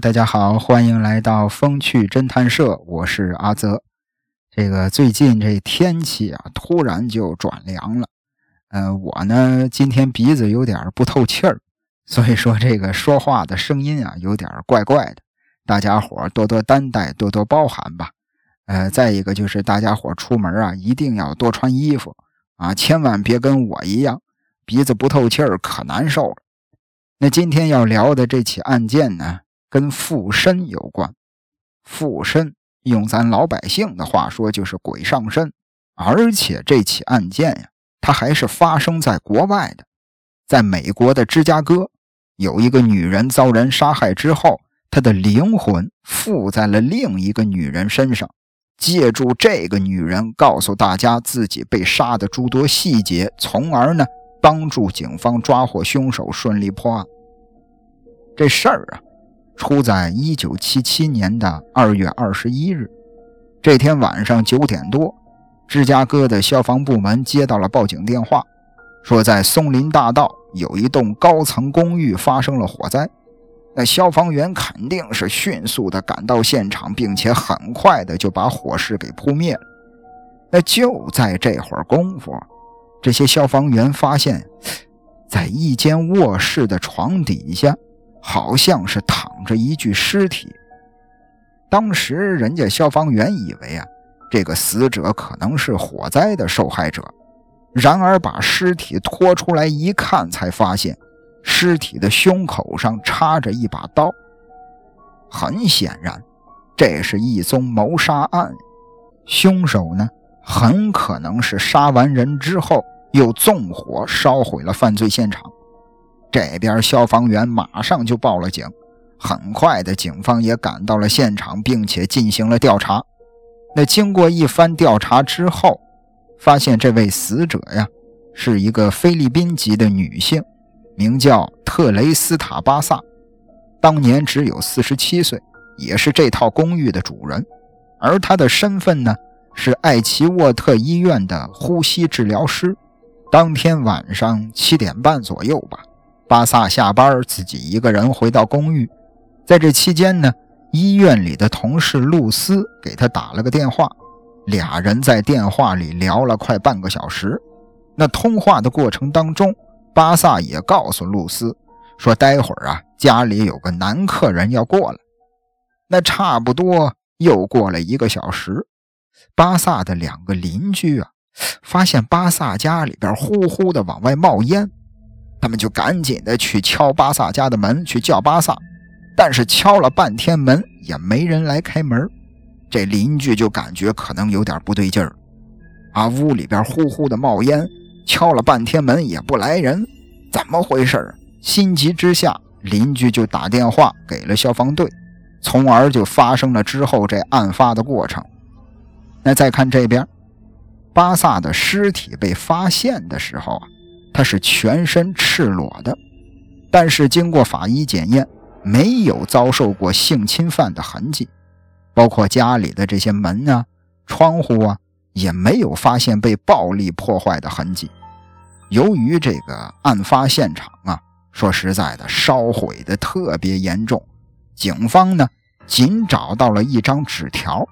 大家好，欢迎来到风趣侦探社，我是阿泽。这个最近这天气啊，突然就转凉了。呃，我呢今天鼻子有点不透气儿，所以说这个说话的声音啊有点怪怪的，大家伙多多担待，多多包涵吧。呃，再一个就是大家伙出门啊一定要多穿衣服啊，千万别跟我一样鼻子不透气儿，可难受了。那今天要聊的这起案件呢，跟附身有关。附身用咱老百姓的话说，就是鬼上身。而且这起案件呀，它还是发生在国外的，在美国的芝加哥，有一个女人遭人杀害之后，她的灵魂附在了另一个女人身上，借助这个女人告诉大家自己被杀的诸多细节，从而呢，帮助警方抓获凶手，顺利破案。这事儿啊，出在一九七七年的二月二十一日。这天晚上九点多，芝加哥的消防部门接到了报警电话，说在松林大道有一栋高层公寓发生了火灾。那消防员肯定是迅速的赶到现场，并且很快的就把火势给扑灭了。那就在这会儿功夫，这些消防员发现，在一间卧室的床底下。好像是躺着一具尸体。当时人家消防员以为啊，这个死者可能是火灾的受害者。然而把尸体拖出来一看，才发现尸体的胸口上插着一把刀。很显然，这是一宗谋杀案。凶手呢，很可能是杀完人之后又纵火烧毁了犯罪现场。这边消防员马上就报了警，很快的，警方也赶到了现场，并且进行了调查。那经过一番调查之后，发现这位死者呀是一个菲律宾籍的女性，名叫特雷斯塔·巴萨，当年只有四十七岁，也是这套公寓的主人。而她的身份呢是艾奇沃特医院的呼吸治疗师。当天晚上七点半左右吧。巴萨下班，自己一个人回到公寓。在这期间呢，医院里的同事露丝给他打了个电话，俩人在电话里聊了快半个小时。那通话的过程当中，巴萨也告诉露丝说，待会儿啊，家里有个男客人要过来。那差不多又过了一个小时，巴萨的两个邻居啊，发现巴萨家里边呼呼的往外冒烟。他们就赶紧的去敲巴萨家的门，去叫巴萨，但是敲了半天门也没人来开门。这邻居就感觉可能有点不对劲儿，啊，屋里边呼呼的冒烟，敲了半天门也不来人，怎么回事？心急之下，邻居就打电话给了消防队，从而就发生了之后这案发的过程。那再看这边，巴萨的尸体被发现的时候啊。他是全身赤裸的，但是经过法医检验，没有遭受过性侵犯的痕迹，包括家里的这些门啊、窗户啊，也没有发现被暴力破坏的痕迹。由于这个案发现场啊，说实在的，烧毁的特别严重，警方呢仅找到了一张纸条，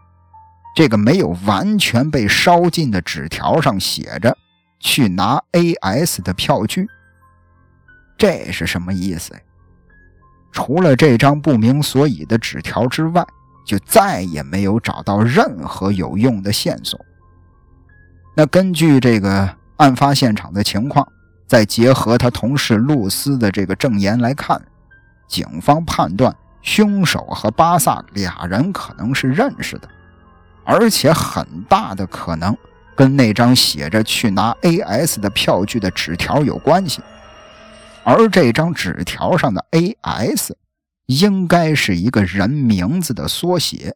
这个没有完全被烧尽的纸条上写着。去拿 A.S 的票据，这是什么意思？除了这张不明所以的纸条之外，就再也没有找到任何有用的线索。那根据这个案发现场的情况，再结合他同事露丝的这个证言来看，警方判断凶手和巴萨俩人可能是认识的，而且很大的可能。跟那张写着去拿 A.S 的票据的纸条有关系，而这张纸条上的 A.S 应该是一个人名字的缩写，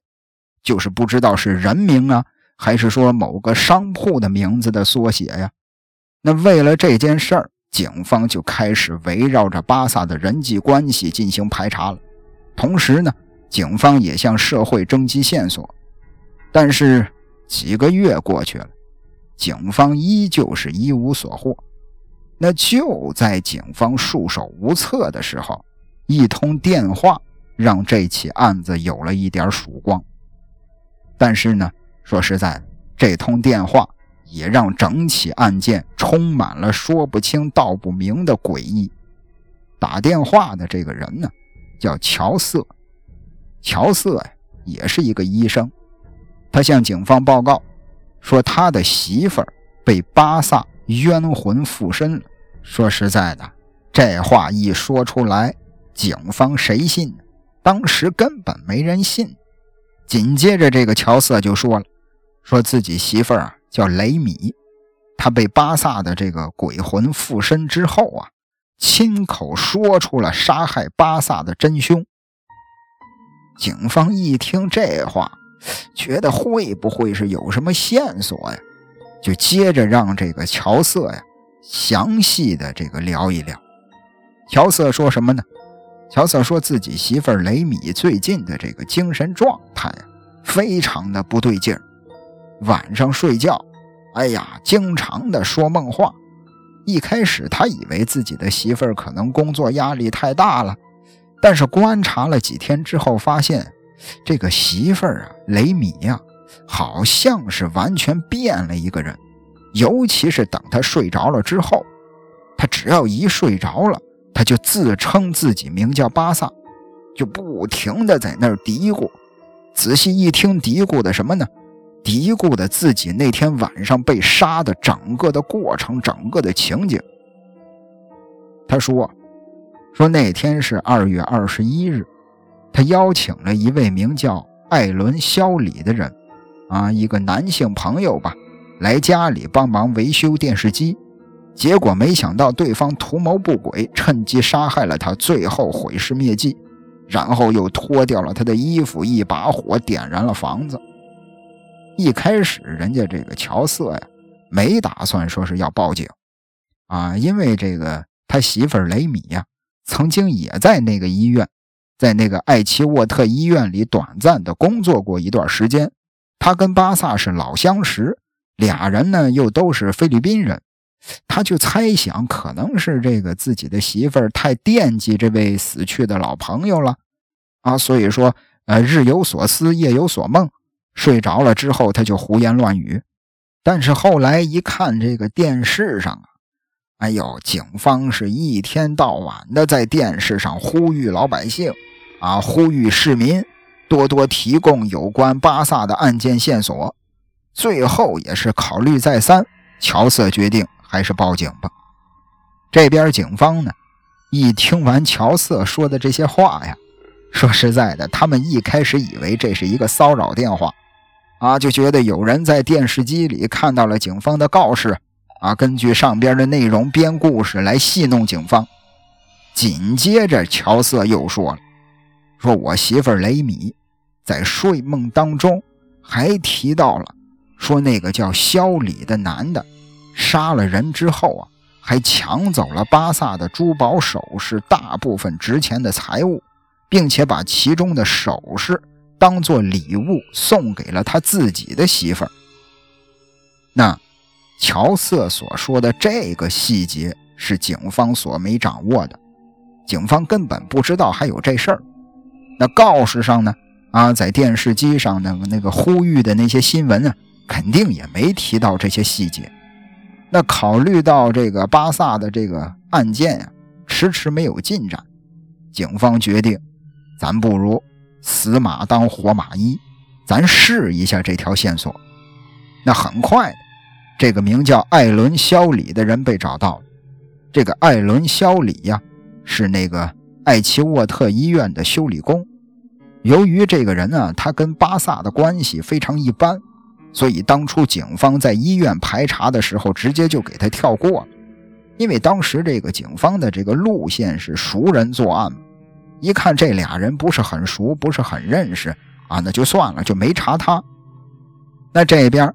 就是不知道是人名啊，还是说某个商铺的名字的缩写呀？那为了这件事儿，警方就开始围绕着巴萨的人际关系进行排查了，同时呢，警方也向社会征集线索，但是几个月过去了。警方依旧是一无所获。那就在警方束手无策的时候，一通电话让这起案子有了一点曙光。但是呢，说实在，这通电话也让整起案件充满了说不清道不明的诡异。打电话的这个人呢，叫乔瑟。乔瑟呀，也是一个医生。他向警方报告说，他的媳妇儿被巴萨冤魂附身了。说实在的，这话一说出来，警方谁信？当时根本没人信。紧接着，这个乔瑟就说了，说自己媳妇儿啊叫雷米，他被巴萨的这个鬼魂附身之后啊，亲口说出了杀害巴萨的真凶。警方一听这话，觉得会不会是有什么线索呀？就接着让这个乔瑟呀详细的这个聊一聊。乔瑟说什么呢？乔瑟说自己媳妇儿雷米最近的这个精神状态，非常的不对劲儿。晚上睡觉，哎呀，经常的说梦话。一开始他以为自己的媳妇儿可能工作压力太大了。但是观察了几天之后，发现这个媳妇儿啊，雷米呀，好像是完全变了一个人。尤其是等他睡着了之后，他只要一睡着了，他就自称自己名叫巴萨，就不停的在那儿嘀咕。仔细一听，嘀咕的什么呢？嘀咕的自己那天晚上被杀的整个的过程，整个的情景。他说。说那天是二月二十一日，他邀请了一位名叫艾伦·肖里的人，啊，一个男性朋友吧，来家里帮忙维修电视机。结果没想到对方图谋不轨，趁机杀害了他，最后毁尸灭迹，然后又脱掉了他的衣服，一把火点燃了房子。一开始人家这个乔瑟呀，没打算说是要报警，啊，因为这个他媳妇雷米呀。曾经也在那个医院，在那个艾奇沃特医院里短暂的工作过一段时间。他跟巴萨是老相识，俩人呢又都是菲律宾人。他就猜想，可能是这个自己的媳妇儿太惦记这位死去的老朋友了啊，所以说呃日有所思，夜有所梦，睡着了之后他就胡言乱语。但是后来一看这个电视上啊。哎呦，警方是一天到晚的在电视上呼吁老百姓，啊，呼吁市民多多提供有关巴萨的案件线索。最后也是考虑再三，乔瑟决定还是报警吧。这边警方呢，一听完乔瑟说的这些话呀，说实在的，他们一开始以为这是一个骚扰电话，啊，就觉得有人在电视机里看到了警方的告示。啊，根据上边的内容编故事来戏弄警方。紧接着，乔瑟又说了：“说我媳妇雷米在睡梦当中还提到了，说那个叫肖里的男的杀了人之后啊，还抢走了巴萨的珠宝首饰、大部分值钱的财物，并且把其中的首饰当做礼物送给了他自己的媳妇儿。”那。乔瑟所说的这个细节是警方所没掌握的，警方根本不知道还有这事儿。那告示上呢？啊，在电视机上那个那个呼吁的那些新闻啊，肯定也没提到这些细节。那考虑到这个巴萨的这个案件呀，迟迟没有进展，警方决定，咱不如死马当活马医，咱试一下这条线索。那很快。这个名叫艾伦·肖里的人被找到了。这个艾伦·肖里呀，是那个艾奇沃特医院的修理工。由于这个人呢，他跟巴萨的关系非常一般，所以当初警方在医院排查的时候，直接就给他跳过了。因为当时这个警方的这个路线是熟人作案，一看这俩人不是很熟，不是很认识啊，那就算了，就没查他。那这边。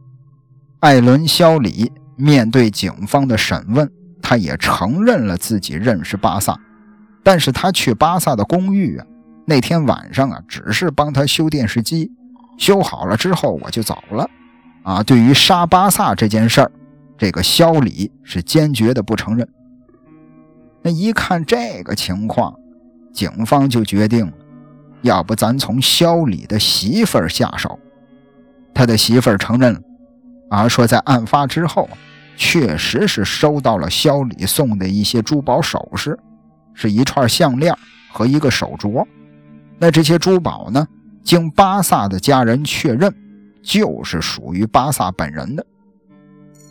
艾伦·肖里面对警方的审问，他也承认了自己认识巴萨，但是他去巴萨的公寓啊，那天晚上啊，只是帮他修电视机，修好了之后我就走了。啊，对于杀巴萨这件事儿，这个肖里是坚决的不承认。那一看这个情况，警方就决定要不咱从肖里的媳妇儿下手。他的媳妇儿承认了，啊，说在案发之后，确实是收到了肖里送的一些珠宝首饰，是一串项链和一个手镯。那这些珠宝呢，经巴萨的家人确认，就是属于巴萨本人的。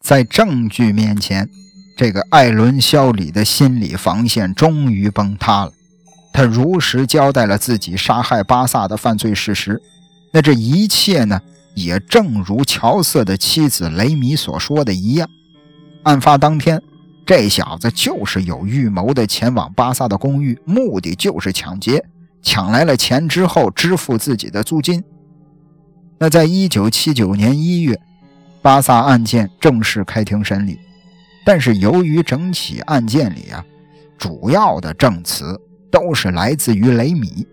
在证据面前，这个艾伦·肖里的心理防线终于崩塌了。他如实交代了自己杀害巴萨的犯罪事实。那这一切呢？也正如乔瑟的妻子雷米所说的一样，案发当天，这小子就是有预谋的前往巴萨的公寓，目的就是抢劫，抢来了钱之后支付自己的租金。那在一九七九年一月，巴萨案件正式开庭审理，但是由于整起案件里啊，主要的证词都是来自于雷米，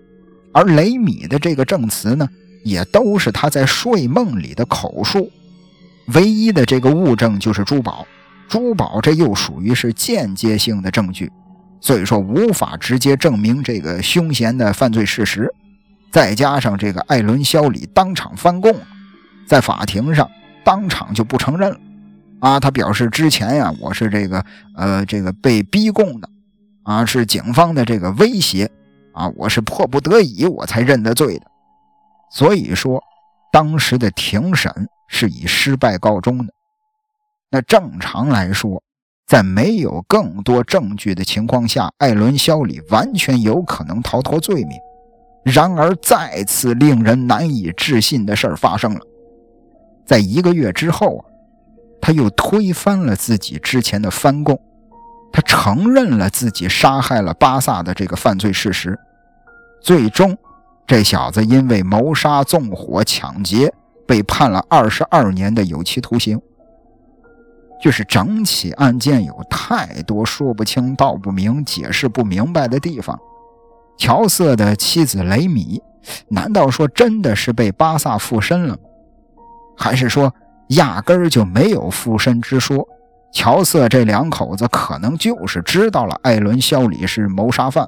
而雷米的这个证词呢。也都是他在睡梦里的口述，唯一的这个物证就是珠宝，珠宝这又属于是间接性的证据，所以说无法直接证明这个凶嫌的犯罪事实。再加上这个艾伦·肖里当场翻供，在法庭上当场就不承认了，啊，他表示之前呀，我是这个呃这个被逼供的，啊，是警方的这个威胁，啊，我是迫不得已我才认的罪的。所以说，当时的庭审是以失败告终的。那正常来说，在没有更多证据的情况下，艾伦·肖里完全有可能逃脱罪名。然而，再次令人难以置信的事儿发生了。在一个月之后啊，他又推翻了自己之前的翻供，他承认了自己杀害了巴萨的这个犯罪事实，最终。这小子因为谋杀、纵火、抢劫，被判了二十二年的有期徒刑。就是整起案件有太多说不清道不明、解释不明白的地方。乔瑟的妻子雷米，难道说真的是被巴萨附身了？还是说压根儿就没有附身之说？乔瑟这两口子可能就是知道了艾伦·肖里是谋杀犯。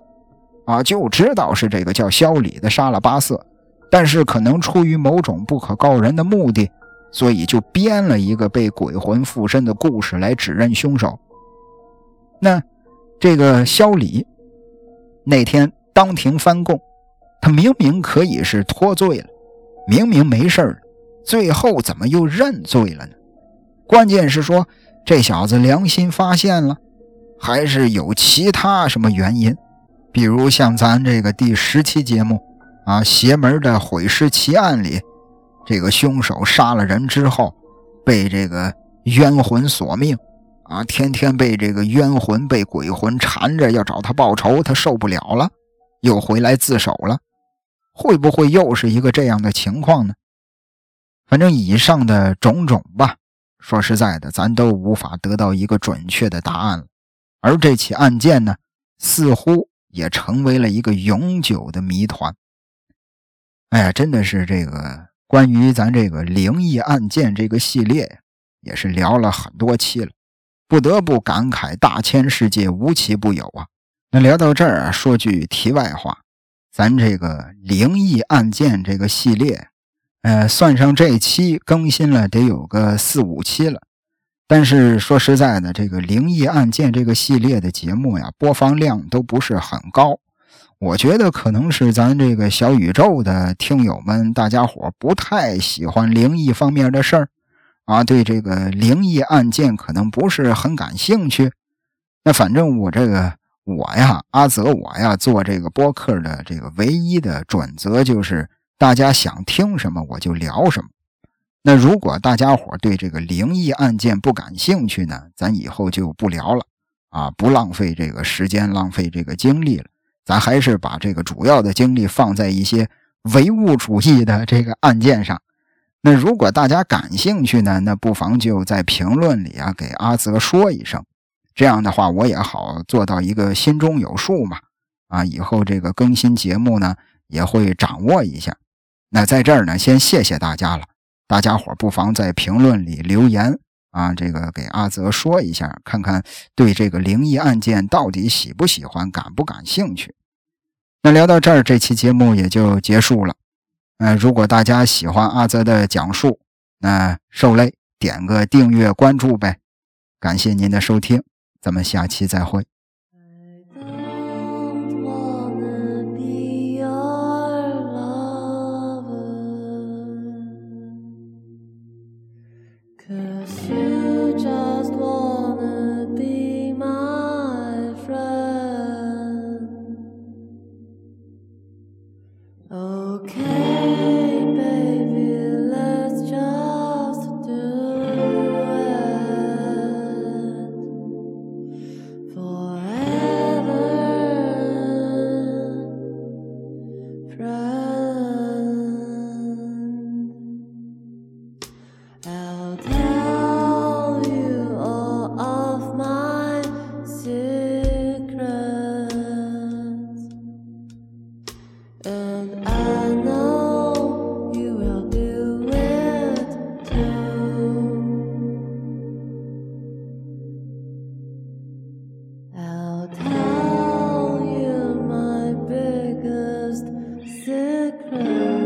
啊，就知道是这个叫肖里的杀了巴瑟，但是可能出于某种不可告人的目的，所以就编了一个被鬼魂附身的故事来指认凶手。那这个肖李那天当庭翻供，他明明可以是脱罪了，明明没事了，最后怎么又认罪了呢？关键是说这小子良心发现了，还是有其他什么原因？比如像咱这个第十期节目啊，邪门的毁尸奇案里，这个凶手杀了人之后，被这个冤魂索命啊，天天被这个冤魂、被鬼魂缠着要找他报仇，他受不了了，又回来自首了。会不会又是一个这样的情况呢？反正以上的种种吧，说实在的，咱都无法得到一个准确的答案了。而这起案件呢，似乎。也成为了一个永久的谜团。哎呀，真的是这个关于咱这个灵异案件这个系列，也是聊了很多期了，不得不感慨大千世界无奇不有啊。那聊到这儿啊，说句题外话，咱这个灵异案件这个系列，呃，算上这期更新了得有个四五期了。但是说实在的，这个灵异案件这个系列的节目呀，播放量都不是很高。我觉得可能是咱这个小宇宙的听友们，大家伙不太喜欢灵异方面的事儿啊，对这个灵异案件可能不是很感兴趣。那反正我这个我呀，阿泽我呀，做这个播客的这个唯一的准则就是，大家想听什么我就聊什么。那如果大家伙对这个灵异案件不感兴趣呢，咱以后就不聊了啊，不浪费这个时间，浪费这个精力了。咱还是把这个主要的精力放在一些唯物主义的这个案件上。那如果大家感兴趣呢，那不妨就在评论里啊给阿泽说一声，这样的话我也好做到一个心中有数嘛。啊，以后这个更新节目呢也会掌握一下。那在这儿呢，先谢谢大家了。大家伙不妨在评论里留言啊，这个给阿泽说一下，看看对这个灵异案件到底喜不喜欢，感不感兴趣。那聊到这儿，这期节目也就结束了。呃，如果大家喜欢阿泽的讲述，那受累点个订阅关注呗。感谢您的收听，咱们下期再会。the.